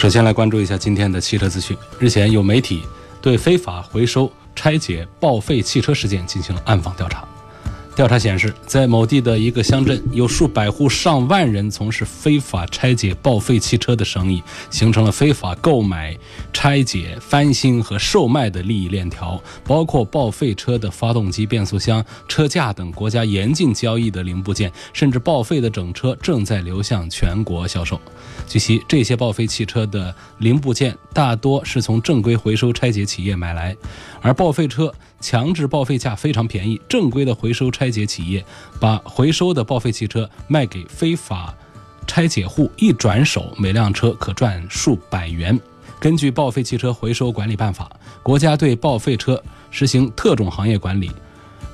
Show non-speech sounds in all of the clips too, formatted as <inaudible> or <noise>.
首先来关注一下今天的汽车资讯。日前，有媒体对非法回收、拆解、报废汽车事件进行了暗访调查。调查显示，在某地的一个乡镇，有数百户、上万人从事非法拆解、报废汽车的生意，形成了非法购买、拆解、翻新和售卖的利益链条，包括报废车的发动机、变速箱、车架等国家严禁交易的零部件，甚至报废的整车正在流向全国销售。据悉，这些报废汽车的零部件大多是从正规回收拆解企业买来，而报废车强制报废价非常便宜。正规的回收拆解企业把回收的报废汽车卖给非法拆解户，一转手每辆车可赚数百元。根据《报废汽车回收管理办法》，国家对报废车实行特种行业管理，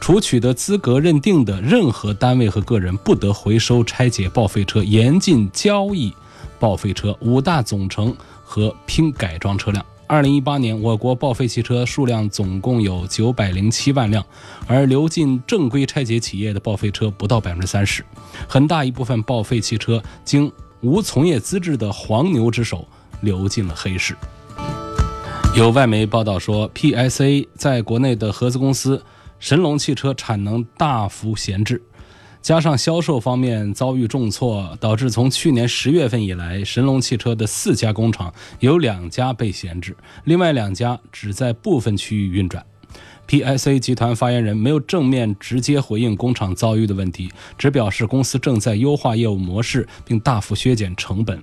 除取得资格认定的任何单位和个人不得回收拆解报废车，严禁交易。报废车、五大总成和拼改装车辆。二零一八年，我国报废汽车数量总共有九百零七万辆，而流进正规拆解企业的报废车不到百分之三十。很大一部分报废汽车经无从业资质的黄牛之手流进了黑市。有外媒报道说，PSA 在国内的合资公司神龙汽车产能大幅闲置。加上销售方面遭遇重挫，导致从去年十月份以来，神龙汽车的四家工厂有两家被闲置，另外两家只在部分区域运转。PSA 集团发言人没有正面直接回应工厂遭遇的问题，只表示公司正在优化业务模式，并大幅削减成本。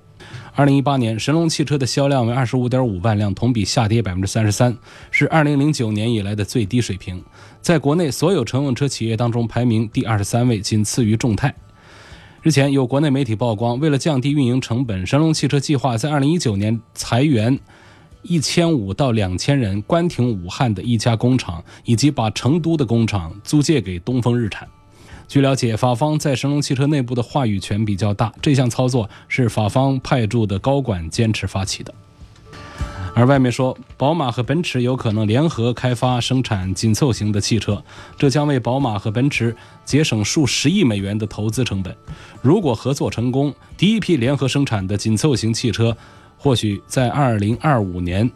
二零一八年，神龙汽车的销量为二十五点五万辆，同比下跌百分之三十三，是二零零九年以来的最低水平。在国内所有乘用车企业当中排名第二十三位，仅次于众泰。日前，有国内媒体曝光，为了降低运营成本，神龙汽车计划在二零一九年裁员一千五到两千人，关停武汉的一家工厂，以及把成都的工厂租借给东风日产。据了解，法方在神龙汽车内部的话语权比较大，这项操作是法方派驻的高管坚持发起的。而外面说，宝马和奔驰有可能联合开发生产紧凑型的汽车，这将为宝马和奔驰节省数十亿美元的投资成本。如果合作成功，第一批联合生产的紧凑型汽车或许在二零二五年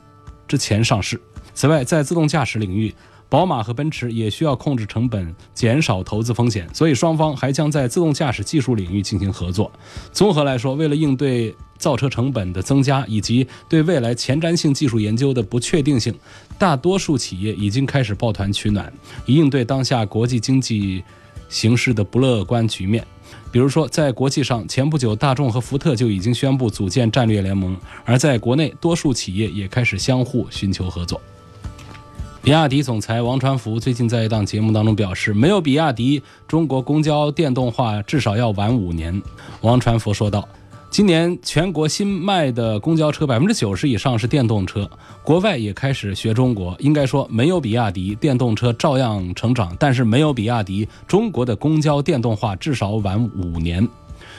之前上市。此外，在自动驾驶领域，宝马和奔驰也需要控制成本，减少投资风险，所以双方还将在自动驾驶技术领域进行合作。综合来说，为了应对造车成本的增加以及对未来前瞻性技术研究的不确定性，大多数企业已经开始抱团取暖，以应对当下国际经济形势的不乐观局面。比如说，在国际上，前不久大众和福特就已经宣布组建战略联盟，而在国内，多数企业也开始相互寻求合作。比亚迪总裁王传福最近在一档节目当中表示，没有比亚迪，中国公交电动化至少要晚五年。王传福说道：“今年全国新卖的公交车百分之九十以上是电动车，国外也开始学中国。应该说，没有比亚迪，电动车照样成长；但是没有比亚迪，中国的公交电动化至少晚五年。”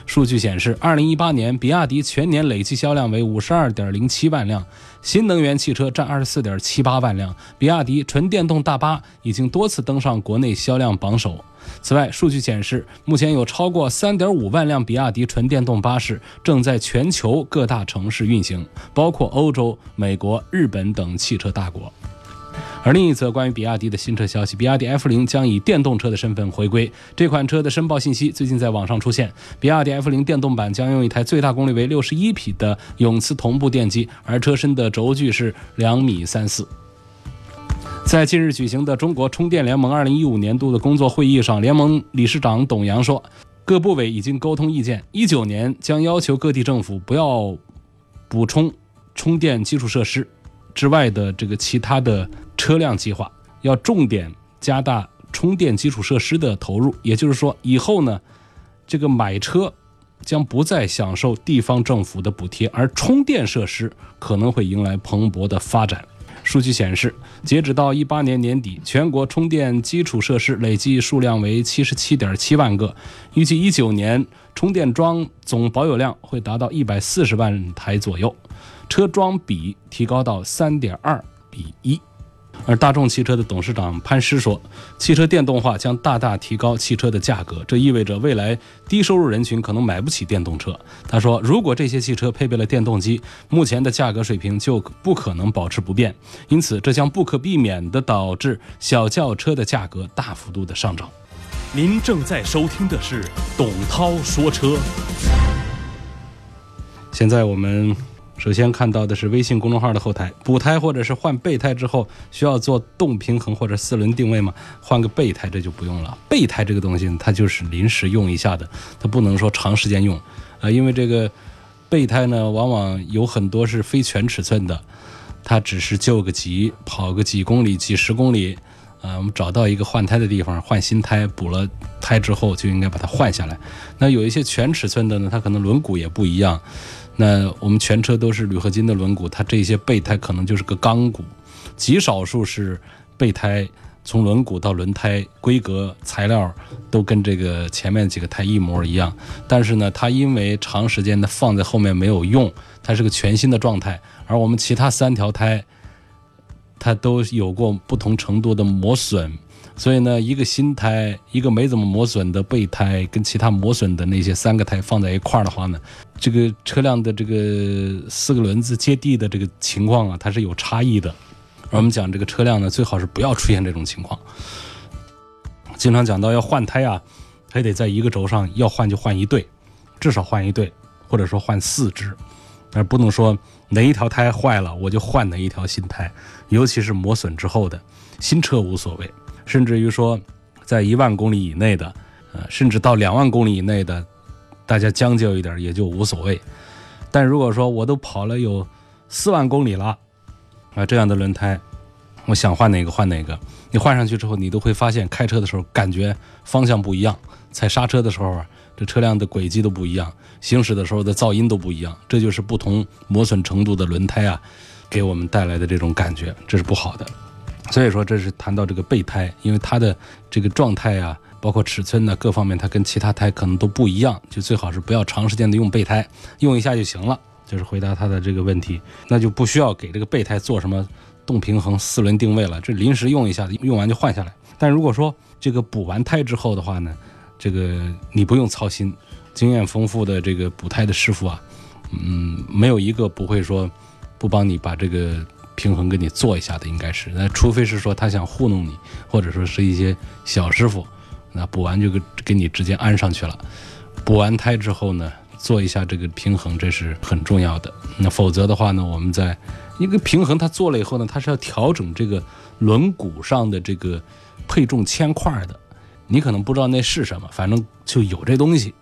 数据显示，二零一八年比亚迪全年累计销量为五十二点零七万辆，新能源汽车占二十四点七八万辆。比亚迪纯电动大巴已经多次登上国内销量榜首。此外，数据显示，目前有超过三点五万辆比亚迪纯电动巴士正在全球各大城市运行，包括欧洲、美国、日本等汽车大国。而另一则关于比亚迪的新车消息，比亚迪 F 零将以电动车的身份回归。这款车的申报信息最近在网上出现，比亚迪 F 零电动版将用一台最大功率为六十一匹的永磁同步电机，而车身的轴距是两米三四。在近日举行的中国充电联盟二零一五年度的工作会议上，联盟理事长董阳说，各部委已经沟通意见，一九年将要求各地政府不要补充充电基础设施之外的这个其他的。车辆计划要重点加大充电基础设施的投入，也就是说，以后呢，这个买车将不再享受地方政府的补贴，而充电设施可能会迎来蓬勃的发展。数据显示，截止到一八年年底，全国充电基础设施累计数量为七十七点七万个，预计一九年充电桩总保有量会达到一百四十万台左右，车桩比提高到三点二比一。而大众汽车的董事长潘石说，汽车电动化将大大提高汽车的价格，这意味着未来低收入人群可能买不起电动车。他说，如果这些汽车配备了电动机，目前的价格水平就不可能保持不变，因此这将不可避免地导致小轿车的价格大幅度的上涨。您正在收听的是董涛说车。现在我们。首先看到的是微信公众号的后台，补胎或者是换备胎之后需要做动平衡或者四轮定位吗？换个备胎这就不用了。备胎这个东西它就是临时用一下的，它不能说长时间用，啊，因为这个备胎呢往往有很多是非全尺寸的，它只是救个急，跑个几公里、几十公里，啊，我们找到一个换胎的地方换新胎，补了胎之后就应该把它换下来。那有一些全尺寸的呢，它可能轮毂也不一样。那我们全车都是铝合金的轮毂，它这些备胎可能就是个钢骨，极少数是备胎从轮毂到轮胎规格材料都跟这个前面几个胎一模一样。但是呢，它因为长时间的放在后面没有用，它是个全新的状态。而我们其他三条胎，它都有过不同程度的磨损。所以呢，一个新胎，一个没怎么磨损的备胎，跟其他磨损的那些三个胎放在一块儿的话呢，这个车辆的这个四个轮子接地的这个情况啊，它是有差异的。而我们讲这个车辆呢，最好是不要出现这种情况。经常讲到要换胎啊，还得在一个轴上要换就换一对，至少换一对，或者说换四只，而不能说哪一条胎坏了我就换哪一条新胎，尤其是磨损之后的新车无所谓。甚至于说，在一万公里以内的，呃，甚至到两万公里以内的，大家将就一点也就无所谓。但如果说我都跑了有四万公里了，啊，这样的轮胎，我想换哪个换哪个。你换上去之后，你都会发现开车的时候感觉方向不一样，踩刹车的时候啊，这车辆的轨迹都不一样，行驶的时候的噪音都不一样。这就是不同磨损程度的轮胎啊，给我们带来的这种感觉，这是不好的。所以说，这是谈到这个备胎，因为它的这个状态啊，包括尺寸呢，各方面它跟其他胎可能都不一样，就最好是不要长时间的用备胎，用一下就行了。就是回答他的这个问题，那就不需要给这个备胎做什么动平衡、四轮定位了，这临时用一下，用完就换下来。但如果说这个补完胎之后的话呢，这个你不用操心，经验丰富的这个补胎的师傅啊，嗯，没有一个不会说不帮你把这个。平衡给你做一下的应该是，那除非是说他想糊弄你，或者说是一些小师傅，那补完就给给你直接安上去了。补完胎之后呢，做一下这个平衡，这是很重要的。那否则的话呢，我们在一个平衡它做了以后呢，它是要调整这个轮毂上的这个配重铅块的。你可能不知道那是什么，反正就有这东西。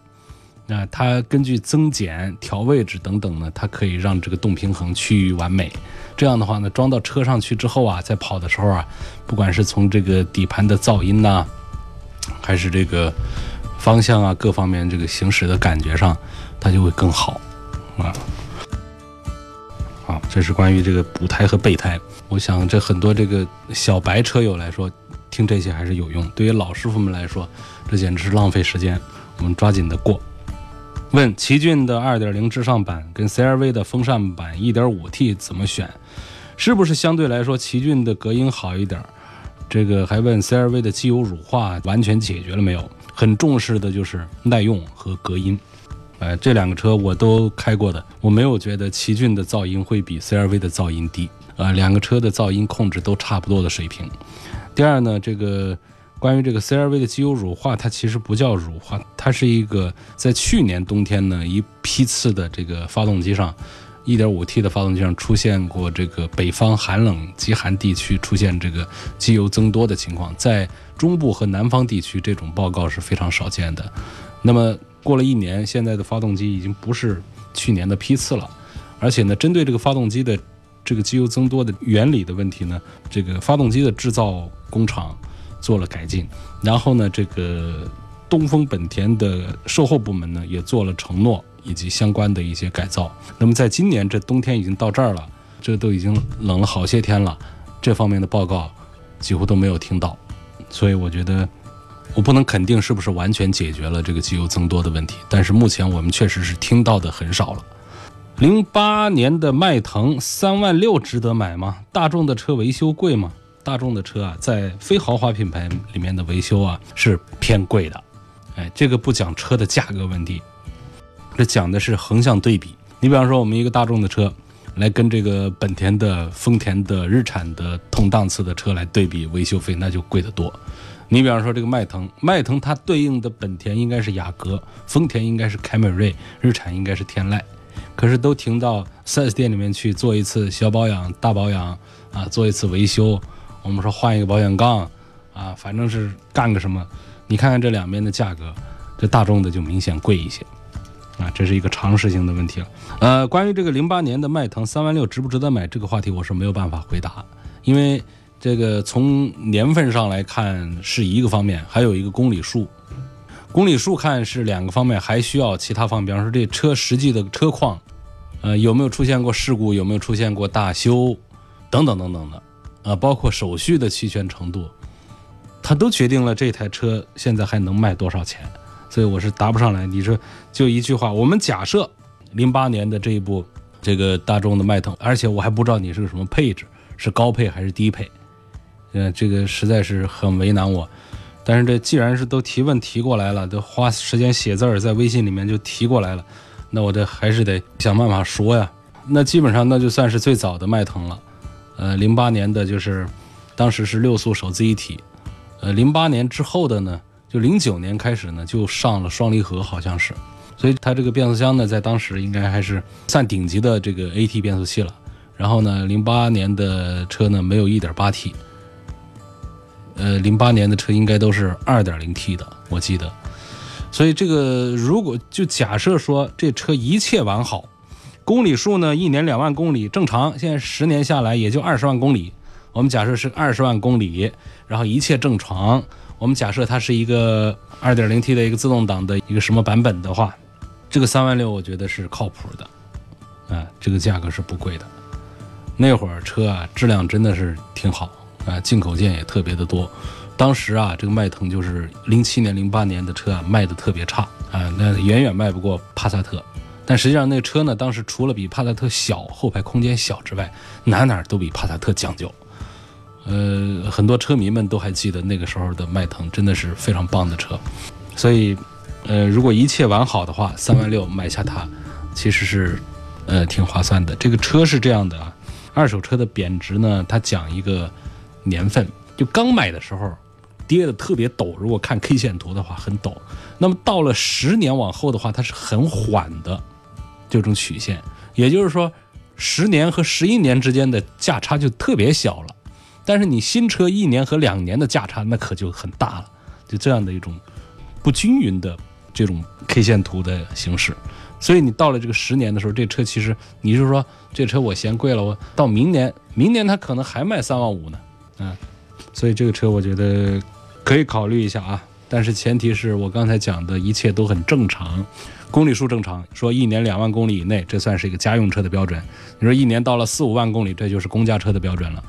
那它根据增减、调位置等等呢，它可以让这个动平衡趋于完美。这样的话呢，装到车上去之后啊，在跑的时候啊，不管是从这个底盘的噪音呐，还是这个方向啊各方面这个行驶的感觉上，它就会更好啊。好，这是关于这个补胎和备胎。我想这很多这个小白车友来说，听这些还是有用。对于老师傅们来说，这简直是浪费时间。我们抓紧的过。问奇骏的2.0智尚版跟 CRV 的风尚版 1.5T 怎么选？是不是相对来说奇骏的隔音好一点？这个还问 CRV 的机油乳化完全解决了没有？很重视的就是耐用和隔音。呃，这两个车我都开过的，我没有觉得奇骏的噪音会比 CRV 的噪音低。呃，两个车的噪音控制都差不多的水平。第二呢，这个。关于这个 CRV 的机油乳化，它其实不叫乳化，它是一个在去年冬天呢一批次的这个发动机上，1.5T 的发动机上出现过这个北方寒冷极寒地区出现这个机油增多的情况，在中部和南方地区这种报告是非常少见的。那么过了一年，现在的发动机已经不是去年的批次了，而且呢，针对这个发动机的这个机油增多的原理的问题呢，这个发动机的制造工厂。做了改进，然后呢，这个东风本田的售后部门呢也做了承诺以及相关的一些改造。那么在今年这冬天已经到这儿了，这都已经冷了好些天了，这方面的报告几乎都没有听到，所以我觉得我不能肯定是不是完全解决了这个机油增多的问题，但是目前我们确实是听到的很少了。零八年的迈腾三万六值得买吗？大众的车维修贵吗？大众的车啊，在非豪华品牌里面的维修啊是偏贵的。哎，这个不讲车的价格问题，这讲的是横向对比。你比方说，我们一个大众的车来跟这个本田的、丰田的、日产的同档次的车来对比，维修费那就贵得多。你比方说这个迈腾，迈腾它对应的本田应该是雅阁，丰田应该是凯美瑞，日产应该是天籁。可是都停到 4S 店里面去做一次小保养、大保养啊，做一次维修。我们说换一个保险杠啊，反正是干个什么。你看看这两边的价格，这大众的就明显贵一些啊，这是一个常识性的问题了。呃，关于这个零八年的迈腾三万六值不值得买这个话题，我是没有办法回答，因为这个从年份上来看是一个方面，还有一个公里数。公里数看是两个方面，还需要其他方面，比方说这车实际的车况，呃，有没有出现过事故，有没有出现过大修，等等等等的，呃，包括手续的齐全程度，它都决定了这台车现在还能卖多少钱。所以我是答不上来。你说就一句话，我们假设零八年的这一部这个大众的迈腾，而且我还不知道你是个什么配置，是高配还是低配，呃，这个实在是很为难我。但是这既然是都提问提过来了，都花时间写字儿在微信里面就提过来了，那我这还是得想办法说呀。那基本上那就算是最早的迈腾了，呃，零八年的就是当时是六速手自一体，呃，零八年之后的呢，就零九年开始呢就上了双离合，好像是，所以它这个变速箱呢在当时应该还是算顶级的这个 AT 变速器了。然后呢，零八年的车呢没有 1.8T。呃，零八年的车应该都是二点零 T 的，我记得。所以这个如果就假设说这车一切完好，公里数呢一年两万公里正常，现在十年下来也就二十万公里。我们假设是二十万公里，然后一切正常。我们假设它是一个二点零 T 的一个自动挡的一个什么版本的话，这个三万六我觉得是靠谱的，啊，这个价格是不贵的。那会儿车啊质量真的是挺好。啊，进口件也特别的多，当时啊，这个迈腾就是零七年、零八年的车啊，卖的特别差啊，那远远卖不过帕萨特。但实际上，那车呢，当时除了比帕萨特小，后排空间小之外，哪哪都比帕萨特讲究。呃，很多车迷们都还记得那个时候的迈腾，真的是非常棒的车。所以，呃，如果一切完好的话，三万六买下它，其实是呃挺划算的。这个车是这样的啊，二手车的贬值呢，它讲一个。年份就刚买的时候，跌的特别陡。如果看 K 线图的话，很陡。那么到了十年往后的话，它是很缓的这种曲线。也就是说，十年和十一年之间的价差就特别小了。但是你新车一年和两年的价差那可就很大了。就这样的一种不均匀的这种 K 线图的形式。所以你到了这个十年的时候，这车其实你是说这车我嫌贵了，我到明年，明年它可能还卖三万五呢。嗯，所以这个车我觉得可以考虑一下啊，但是前提是我刚才讲的一切都很正常，公里数正常，说一年两万公里以内，这算是一个家用车的标准。你说一年到了四五万公里，这就是公家车的标准了。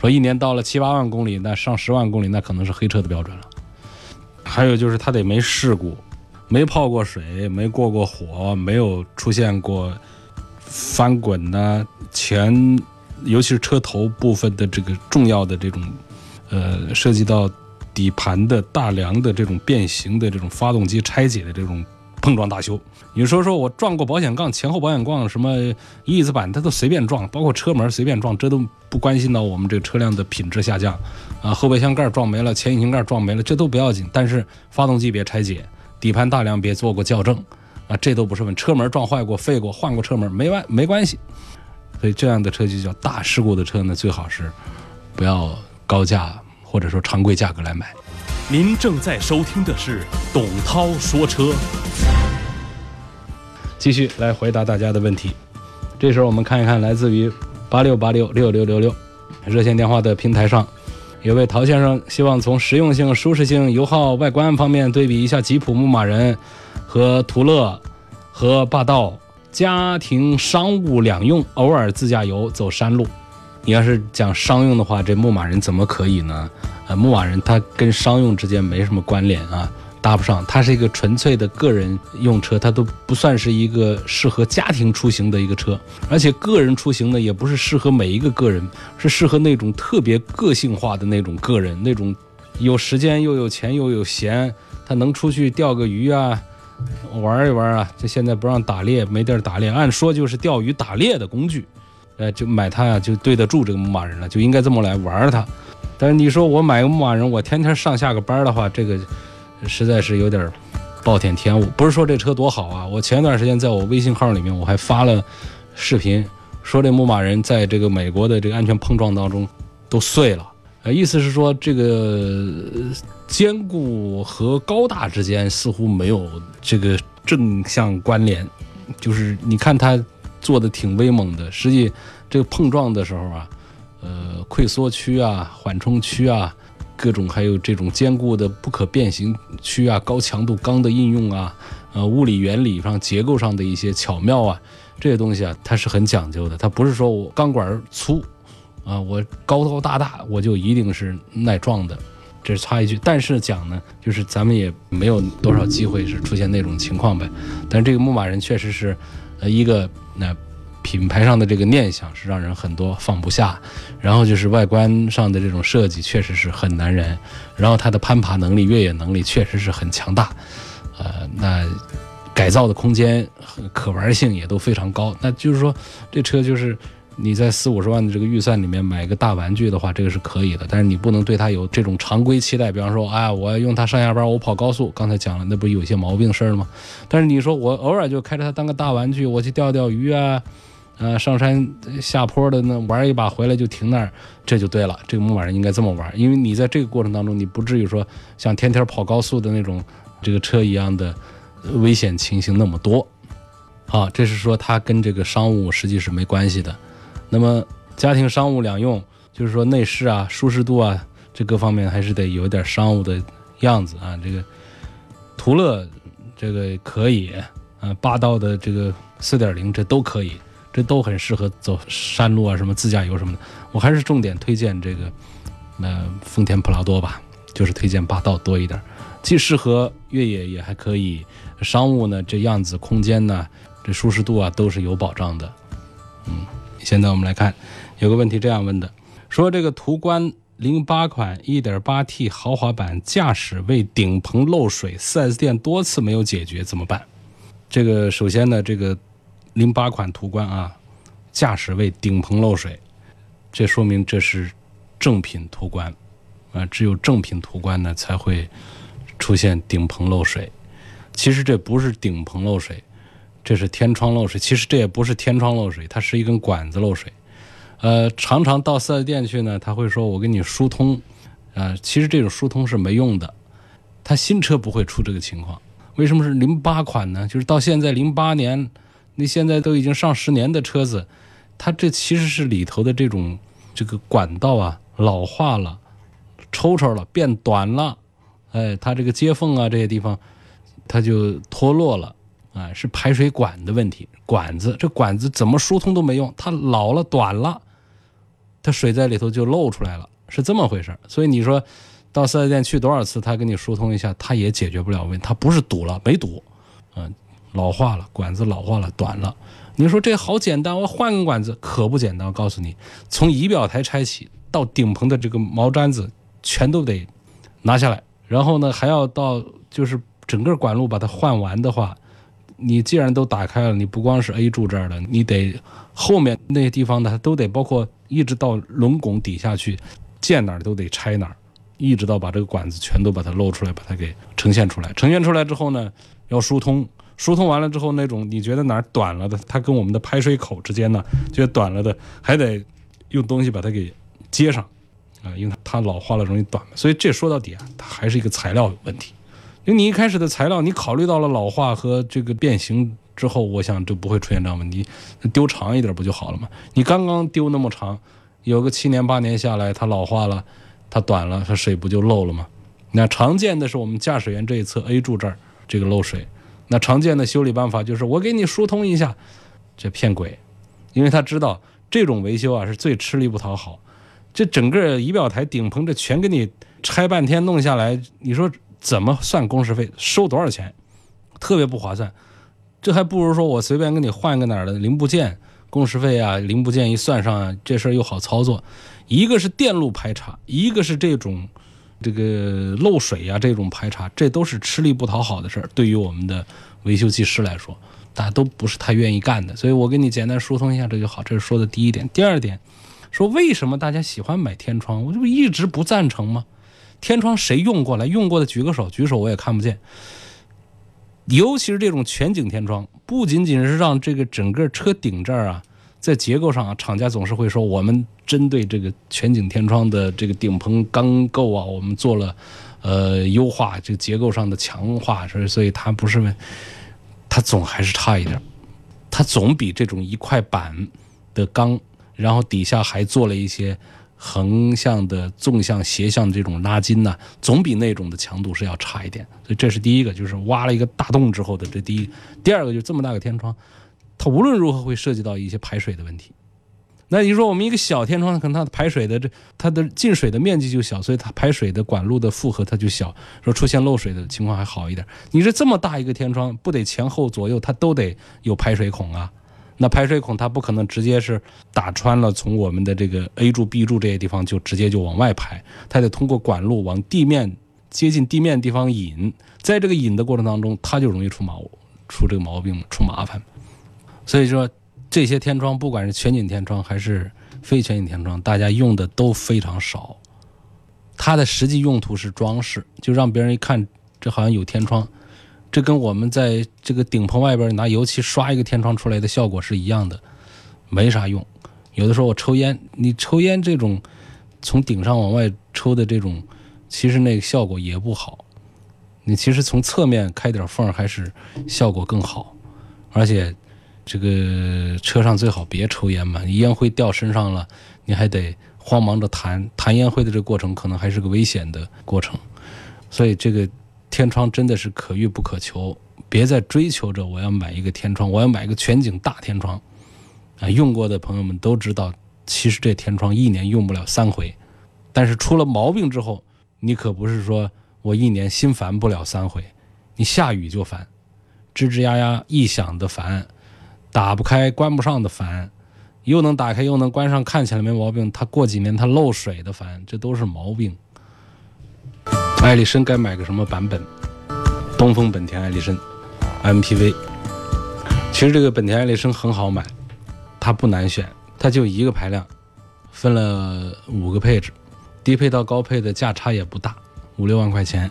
说一年到了七八万公里，那上十万公里，那可能是黑车的标准了。还有就是它得没事故，没泡过水，没过过火，没有出现过翻滚呐前。尤其是车头部分的这个重要的这种，呃，涉及到底盘的大梁的这种变形的这种发动机拆解的这种碰撞大修，你说说我撞过保险杠、前后保险杠、什么翼子板，它都随便撞，包括车门随便撞，这都不关心到我们这个车辆的品质下降啊。后备箱盖撞没了，前引擎盖撞没了，这都不要紧，但是发动机别拆解，底盘大梁别做过校正啊，这都不是问车门撞坏过、废过、换过车门没完没关系。所以这样的车就叫大事故的车呢，最好是不要高价或者说常规价格来买。您正在收听的是董涛说车，继续来回答大家的问题。这时候我们看一看来自于八六八六六六六六热线电话的平台上，有位陶先生希望从实用性、舒适性、油耗、外观方面对比一下吉普牧马人和途乐和霸道，家庭、商务两用，偶尔自驾游走山路。你要是讲商用的话，这牧马人怎么可以呢？呃，牧马人它跟商用之间没什么关联啊。搭不上，它是一个纯粹的个人用车，它都不算是一个适合家庭出行的一个车。而且个人出行呢，也不是适合每一个个人，是适合那种特别个性化的那种个人，那种有时间又有钱又有闲，他能出去钓个鱼啊，玩一玩啊。这现在不让打猎，没地儿打猎，按说就是钓鱼打猎的工具，呃，就买它呀，就对得住这个牧马人了，就应该这么来玩它。但是你说我买个牧马人，我天天上下个班的话，这个。实在是有点暴殄天物。不是说这车多好啊！我前一段时间在我微信号里面我还发了视频，说这牧马人在这个美国的这个安全碰撞当中都碎了。呃，意思是说这个坚固和高大之间似乎没有这个正向关联。就是你看它做的挺威猛的，实际这个碰撞的时候啊，呃，溃缩区啊，缓冲区啊。各种还有这种坚固的不可变形区啊，高强度钢的应用啊，呃，物理原理上结构上的一些巧妙啊，这些东西啊，它是很讲究的。它不是说我钢管粗，啊，我高高大大我就一定是耐撞的，这是插一句。但是讲呢，就是咱们也没有多少机会是出现那种情况呗。但是这个牧马人确实是，呃，一个那。品牌上的这个念想是让人很多放不下，然后就是外观上的这种设计确实是很难人，然后它的攀爬能力、越野能力确实是很强大，呃，那改造的空间、可玩性也都非常高。那就是说，这车就是你在四五十万的这个预算里面买个大玩具的话，这个是可以的，但是你不能对它有这种常规期待。比方说，哎，我用它上下班，我跑高速，刚才讲了，那不有些毛病事儿吗？但是你说我偶尔就开着它当个大玩具，我去钓钓鱼啊。呃，上山下坡的那玩一把回来就停那儿，这就对了。这个牧马人应该这么玩，因为你在这个过程当中，你不至于说像天天跑高速的那种这个车一样的危险情形那么多。啊，这是说它跟这个商务实际是没关系的。那么家庭商务两用，就是说内饰啊、舒适度啊，这各方面还是得有点商务的样子啊。这个途乐这个可以，啊，霸道的这个四点零这都可以。这都很适合走山路啊，什么自驾游什么的。我还是重点推荐这个，呃，丰田普拉多吧，就是推荐霸道多一点，既适合越野也还可以，商务呢这样子空间呢，这舒适度啊都是有保障的。嗯，现在我们来看，有个问题这样问的，说这个途观零八款 1.8T 豪华版驾驶位顶棚漏水，4S 店多次没有解决，怎么办？这个首先呢，这个。零八款途观啊，驾驶位顶棚漏水，这说明这是正品途观啊，只有正品途观呢才会出现顶棚漏水。其实这不是顶棚漏水，这是天窗漏水。其实这也不是天窗漏水，它是一根管子漏水。呃，常常到四 S 店去呢，他会说我给你疏通，啊，其实这种疏通是没用的。他新车不会出这个情况，为什么是零八款呢？就是到现在零八年。你现在都已经上十年的车子，它这其实是里头的这种这个管道啊老化了，抽抽了，变短了，哎，它这个接缝啊这些地方，它就脱落了，哎，是排水管的问题，管子这管子怎么疏通都没用，它老了短了，它水在里头就漏出来了，是这么回事所以你说到四 S 店去多少次，他给你疏通一下，他也解决不了问题，他不是堵了，没堵，嗯。老化了，管子老化了，短了。你说这好简单，我换个管子可不简单。我告诉你，从仪表台拆起到顶棚的这个毛毡子，全都得拿下来。然后呢，还要到就是整个管路把它换完的话，你既然都打开了，你不光是 A 柱这儿的，你得后面那些地方呢，都得包括一直到轮拱底下去，见哪儿都得拆哪儿，一直到把这个管子全都把它露出来，把它给呈现出来。呈现出来之后呢，要疏通。疏通完了之后，那种你觉得哪儿短了的，它跟我们的排水口之间呢，觉得短了的，还得用东西把它给接上，啊，因为它老化了容易短嘛。所以这说到底啊，它还是一个材料问题。因为你一开始的材料，你考虑到了老化和这个变形之后，我想就不会出现这样问题。丢长一点不就好了吗？你刚刚丢那么长，有个七年八年下来，它老化了，它短了，它水不就漏了吗？那常见的是我们驾驶员这一侧 A 柱这儿这个漏水，那常见的修理办法就是我给你疏通一下，这骗鬼，因为他知道这种维修啊是最吃力不讨好，这整个仪表台顶棚这全给你拆半天弄下来，你说怎么算工时费，收多少钱，特别不划算，这还不如说我随便给你换个哪儿的零部件，工时费啊零部件一算上，这事儿又好操作，一个是电路排查，一个是这种。这个漏水呀，这种排查，这都是吃力不讨好的事儿。对于我们的维修技师来说，大家都不是太愿意干的。所以我给你简单疏通一下，这就好。这是说的第一点。第二点，说为什么大家喜欢买天窗？我就一直不赞成吗？天窗谁用过来？用过的举个手，举手我也看不见。尤其是这种全景天窗，不仅仅是让这个整个车顶这儿啊。在结构上啊，厂家总是会说，我们针对这个全景天窗的这个顶棚钢构啊，我们做了呃优化，这个结构上的强化，所以所以它不是，它总还是差一点，它总比这种一块板的钢，然后底下还做了一些横向的、纵向、斜向这种拉筋呐，总比那种的强度是要差一点。所以这是第一个，就是挖了一个大洞之后的这第一。第二个就这么大个天窗。它无论如何会涉及到一些排水的问题。那你说我们一个小天窗，可能它排水的这它的进水的面积就小，所以它排水的管路的负荷它就小，说出现漏水的情况还好一点。你这这么大一个天窗，不得前后左右它都得有排水孔啊？那排水孔它不可能直接是打穿了，从我们的这个 A 柱、B 柱这些地方就直接就往外排，它得通过管路往地面接近地面地方引，在这个引的过程当中，它就容易出毛出这个毛病出麻烦。所以说，这些天窗，不管是全景天窗还是非全景天窗，大家用的都非常少。它的实际用途是装饰，就让别人一看，这好像有天窗。这跟我们在这个顶棚外边拿油漆刷一个天窗出来的效果是一样的，没啥用。有的时候我抽烟，你抽烟这种从顶上往外抽的这种，其实那个效果也不好。你其实从侧面开点缝还是效果更好，而且。这个车上最好别抽烟嘛，烟灰掉身上了，你还得慌忙着弹弹烟灰的这个过程，可能还是个危险的过程。所以这个天窗真的是可遇不可求，别再追求着我要买一个天窗，我要买一个全景大天窗。啊，用过的朋友们都知道，其实这天窗一年用不了三回，但是出了毛病之后，你可不是说我一年心烦不了三回，你下雨就烦，吱吱呀呀一响的烦。打不开、关不上的烦，又能打开又能关上，看起来没毛病。它过几年它漏水的烦，这都是毛病。艾力绅该买个什么版本？东风本田艾力绅 MPV。其实这个本田艾力绅很好买，它不难选，它就一个排量，分了五个配置，低配到高配的价差也不大，五六万块钱，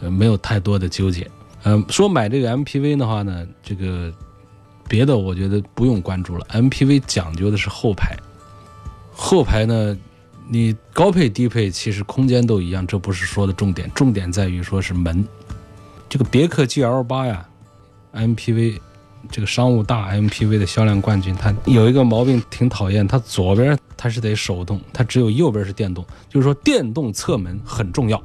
呃，没有太多的纠结。嗯，说买这个 MPV 的话呢，这个。别的我觉得不用关注了，MPV 讲究的是后排。后排呢，你高配低配其实空间都一样，这不是说的重点，重点在于说是门。这个别克 GL 八呀，MPV 这个商务大 MPV 的销量冠军，它有一个毛病挺讨厌，它左边它是得手动，它只有右边是电动，就是说电动侧门很重要，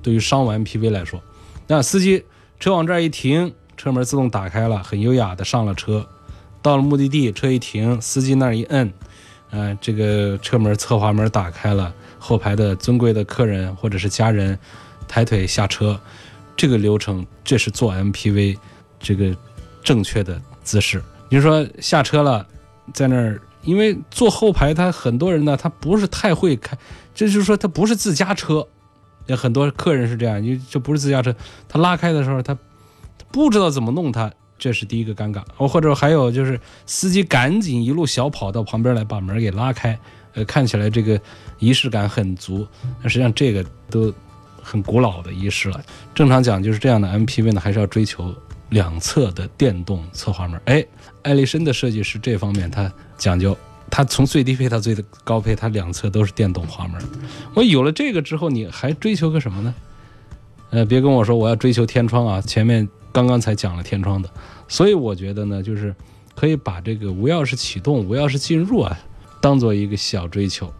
对于商务 MPV 来说，那司机车往这儿一停。车门自动打开了，很优雅的上了车，到了目的地，车一停，司机那儿一摁，呃，这个车门侧滑门打开了，后排的尊贵的客人或者是家人抬腿下车，这个流程这是做 MPV 这个正确的姿势。你说下车了，在那儿，因为坐后排他很多人呢，他不是太会开，这就是说他不是自家车，有很多客人是这样，你这不是自家车，他拉开的时候他。不知道怎么弄它，这是第一个尴尬。哦，或者还有就是司机赶紧一路小跑到旁边来把门给拉开，呃，看起来这个仪式感很足。那实际上这个都很古老的仪式了。正常讲就是这样的 MPV 呢，还是要追求两侧的电动侧滑门。哎，艾力绅的设计师这方面它讲究，它从最低配到最高配，它两侧都是电动滑门。我有了这个之后，你还追求个什么呢？呃，别跟我说我要追求天窗啊，前面。刚刚才讲了天窗的，所以我觉得呢，就是可以把这个无钥匙启动、无钥匙进入啊，当做一个小追求。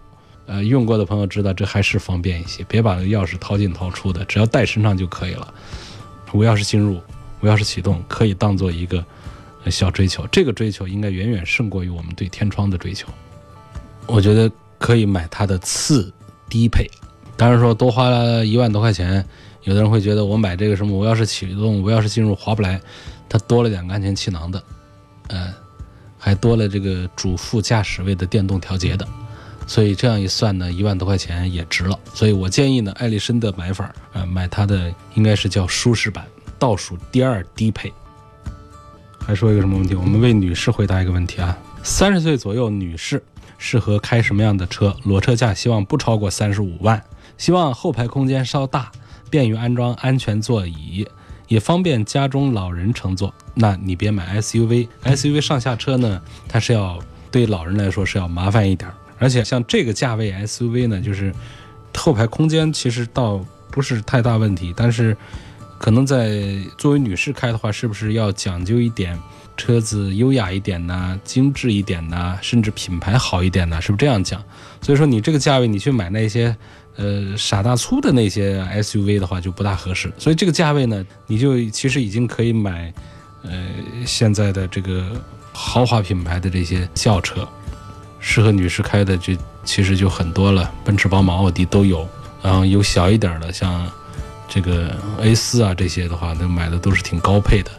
呃，用过的朋友知道这还是方便一些，别把钥匙掏进掏出的，只要带身上就可以了。无钥匙进入，无钥匙启动，可以当做一个小追求。这个追求应该远远胜过于我们对天窗的追求。我觉得可以买它的次低配。当然说多花了一万多块钱，有的人会觉得我买这个什么无钥匙启动、无钥匙进入划不来，它多了两个安全气囊的，呃，还多了这个主副驾驶位的电动调节的。所以这样一算呢，一万多块钱也值了。所以我建议呢，艾力绅的买法，呃，买它的应该是叫舒适版，倒数第二低配。还说一个什么问题？我们为女士回答一个问题啊，三十岁左右女士适合开什么样的车？裸车价希望不超过三十五万，希望后排空间稍大，便于安装安全座椅，也方便家中老人乘坐。那你别买 SUV，SUV <laughs> 上下车呢，它是要对老人来说是要麻烦一点。而且像这个价位 SUV 呢，就是后排空间其实倒不是太大问题，但是可能在作为女士开的话，是不是要讲究一点车子优雅一点呢，精致一点呢，甚至品牌好一点呢？是不是这样讲？所以说你这个价位你去买那些呃傻大粗的那些 SUV 的话就不大合适。所以这个价位呢，你就其实已经可以买呃现在的这个豪华品牌的这些轿车。适合女士开的就其实就很多了，奔驰、宝马、奥迪都有。然后有小一点的，像这个 A 四啊这些的话，那买的都是挺高配的，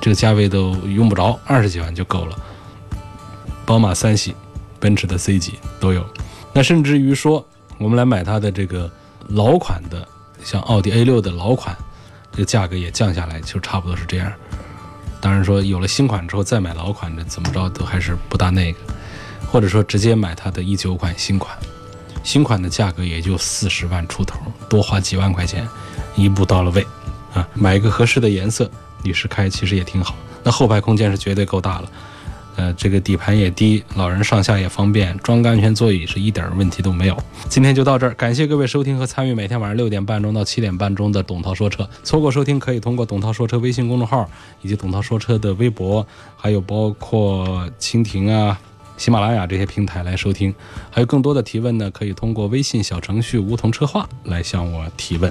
这个价位都用不着二十几万就够了。宝马三系、奔驰的 C 级都有。那甚至于说，我们来买它的这个老款的，像奥迪 A 六的老款，这个价格也降下来，就差不多是这样。当然说有了新款之后再买老款的，怎么着都还是不大那个。或者说直接买它的一九款新款，新款的价格也就四十万出头，多花几万块钱，一步到了位，啊，买一个合适的颜色，女士开其实也挺好。那后排空间是绝对够大了，呃，这个底盘也低，老人上下也方便，装个安全座椅是一点问题都没有。今天就到这儿，感谢各位收听和参与每天晚上六点半钟到七点半钟的董涛说车。错过收听可以通过董涛说车微信公众号以及董涛说车的微博，还有包括蜻蜓啊。喜马拉雅这些平台来收听，还有更多的提问呢，可以通过微信小程序“梧桐车话”来向我提问。